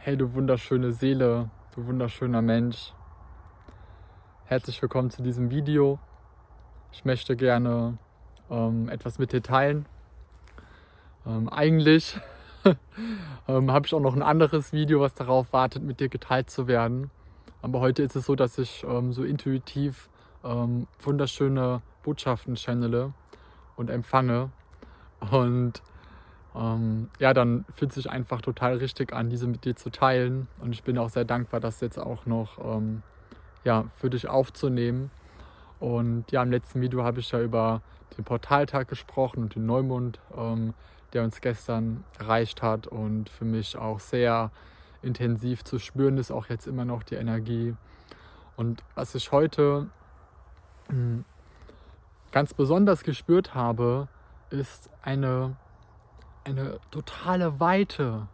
Hey, du wunderschöne Seele, du wunderschöner Mensch. Herzlich willkommen zu diesem Video. Ich möchte gerne ähm, etwas mit dir teilen. Ähm, eigentlich ähm, habe ich auch noch ein anderes Video, was darauf wartet, mit dir geteilt zu werden. Aber heute ist es so, dass ich ähm, so intuitiv ähm, wunderschöne Botschaften channele und empfange. Und ähm, ja, dann fühlt sich einfach total richtig an, diese mit dir zu teilen. Und ich bin auch sehr dankbar, das jetzt auch noch ähm, ja, für dich aufzunehmen. Und ja, im letzten Video habe ich ja über den Portaltag gesprochen und den Neumond, ähm, der uns gestern erreicht hat und für mich auch sehr intensiv zu spüren ist, auch jetzt immer noch die Energie. Und was ich heute hm, ganz besonders gespürt habe, ist eine eine totale Weite,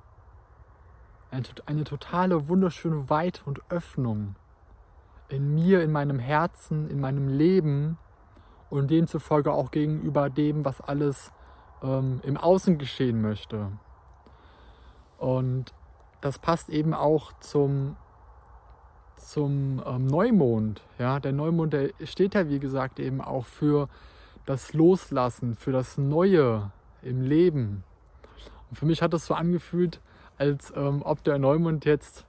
eine, eine totale wunderschöne Weite und Öffnung in mir, in meinem Herzen, in meinem Leben und demzufolge auch gegenüber dem, was alles ähm, im Außen geschehen möchte. Und das passt eben auch zum, zum ähm, Neumond. Ja? Der Neumond, der steht ja wie gesagt eben auch für das Loslassen, für das Neue im Leben. Und für mich hat das so angefühlt, als ähm, ob der Neumond jetzt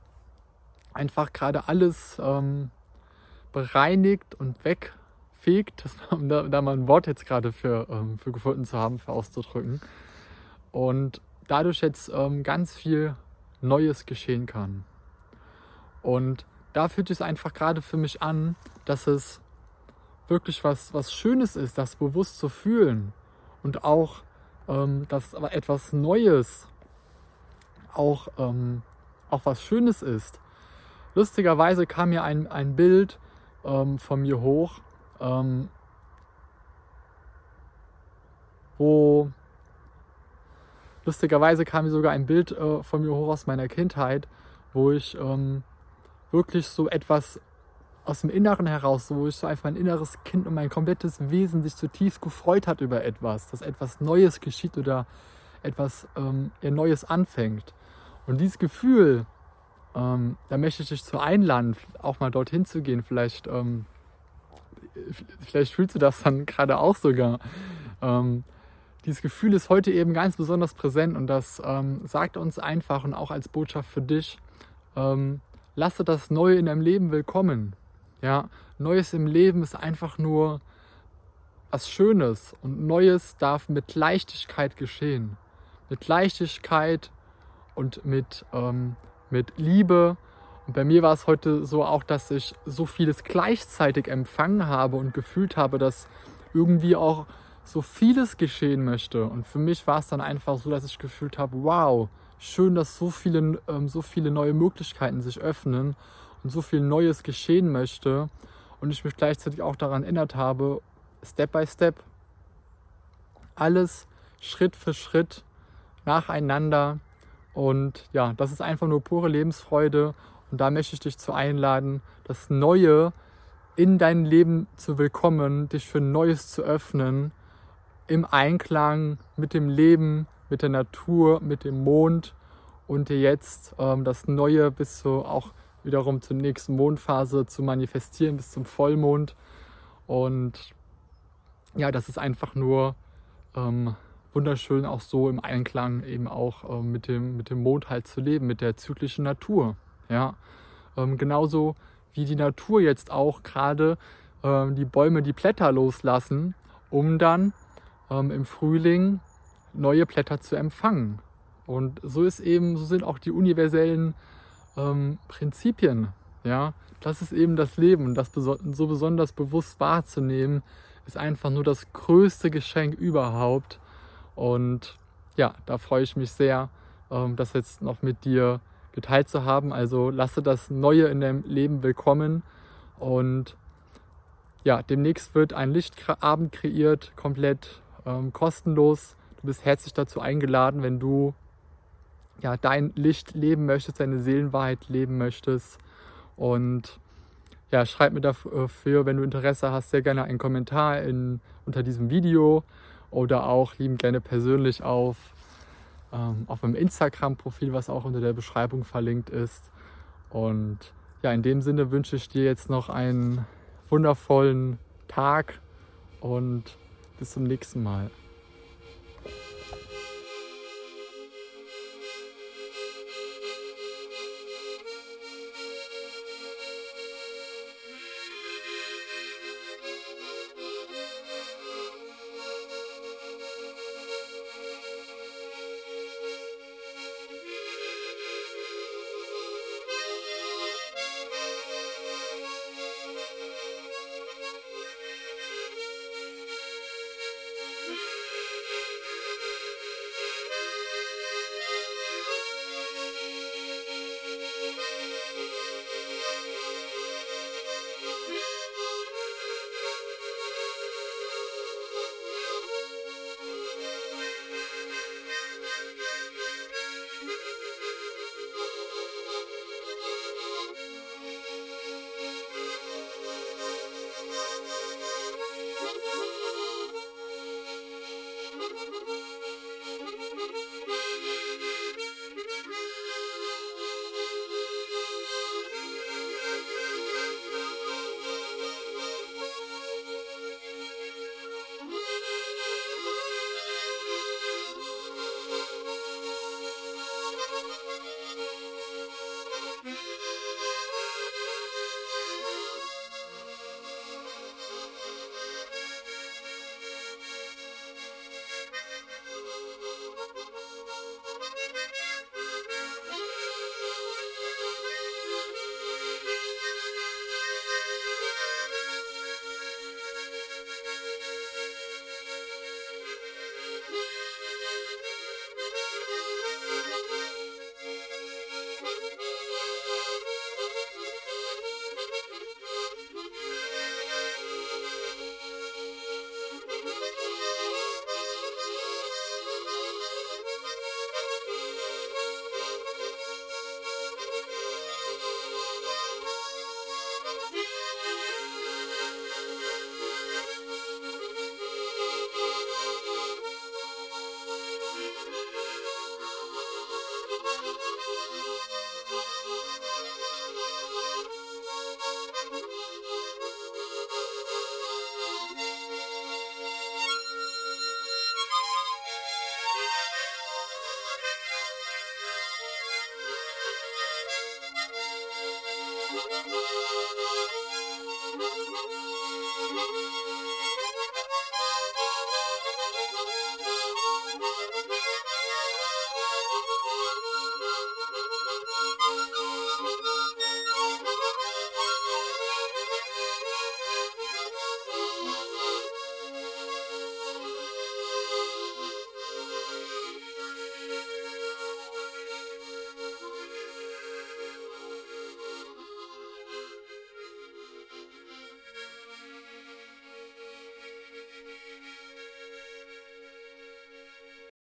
einfach gerade alles ähm, bereinigt und wegfegt, das, da, da mal ein Wort jetzt gerade für, ähm, für gefunden zu haben, für auszudrücken. Und dadurch jetzt ähm, ganz viel Neues geschehen kann. Und da fühlt es einfach gerade für mich an, dass es wirklich was, was Schönes ist, das bewusst zu fühlen und auch ähm, dass aber etwas Neues auch, ähm, auch was Schönes ist. Lustigerweise kam mir ein, ein Bild ähm, von mir hoch, ähm, wo lustigerweise kam mir sogar ein Bild äh, von mir hoch aus meiner Kindheit, wo ich ähm, wirklich so etwas aus dem Inneren heraus, so einfach mein inneres Kind und mein komplettes Wesen sich zutiefst gefreut hat über etwas, dass etwas Neues geschieht oder etwas ähm, Neues anfängt. Und dieses Gefühl, ähm, da möchte ich dich zu einladen, auch mal dorthin zu gehen. Vielleicht, ähm, vielleicht fühlst du das dann gerade auch sogar. Ähm, dieses Gefühl ist heute eben ganz besonders präsent und das ähm, sagt uns einfach und auch als Botschaft für dich, ähm, lasse das Neue in deinem Leben willkommen. Ja, Neues im Leben ist einfach nur was Schönes und Neues darf mit Leichtigkeit geschehen. Mit Leichtigkeit und mit, ähm, mit Liebe. Und bei mir war es heute so auch, dass ich so vieles gleichzeitig empfangen habe und gefühlt habe, dass irgendwie auch so vieles geschehen möchte. Und für mich war es dann einfach so, dass ich gefühlt habe, wow, schön, dass so viele, ähm, so viele neue Möglichkeiten sich öffnen und so viel Neues geschehen möchte und ich mich gleichzeitig auch daran erinnert habe, Step by Step, alles Schritt für Schritt nacheinander. Und ja, das ist einfach nur pure Lebensfreude. Und da möchte ich dich zu einladen, das Neue in dein Leben zu willkommen, dich für Neues zu öffnen, im Einklang mit dem Leben, mit der Natur, mit dem Mond und dir jetzt ähm, das Neue bis zu auch wiederum zur nächsten Mondphase zu manifestieren bis zum Vollmond. Und ja, das ist einfach nur ähm, wunderschön, auch so im Einklang eben auch ähm, mit, dem, mit dem Mond halt zu leben, mit der zyklischen Natur. Ja, ähm, genauso wie die Natur jetzt auch gerade ähm, die Bäume die Blätter loslassen, um dann ähm, im Frühling neue Blätter zu empfangen. Und so ist eben, so sind auch die universellen ähm, Prinzipien. Ja, das ist eben das Leben und das so besonders bewusst wahrzunehmen, ist einfach nur das größte Geschenk überhaupt. Und ja, da freue ich mich sehr, ähm, das jetzt noch mit dir geteilt zu haben. Also lasse das Neue in deinem Leben willkommen und ja, demnächst wird ein Lichtabend kreiert, komplett ähm, kostenlos. Du bist herzlich dazu eingeladen, wenn du ja, dein Licht leben möchtest, deine Seelenwahrheit leben möchtest. Und ja, schreib mir dafür, wenn du Interesse hast, sehr gerne einen Kommentar in, unter diesem Video oder auch lieben gerne persönlich auf ähm, auf meinem Instagram-Profil, was auch unter der Beschreibung verlinkt ist. Und ja, in dem Sinne wünsche ich dir jetzt noch einen wundervollen Tag und bis zum nächsten Mal.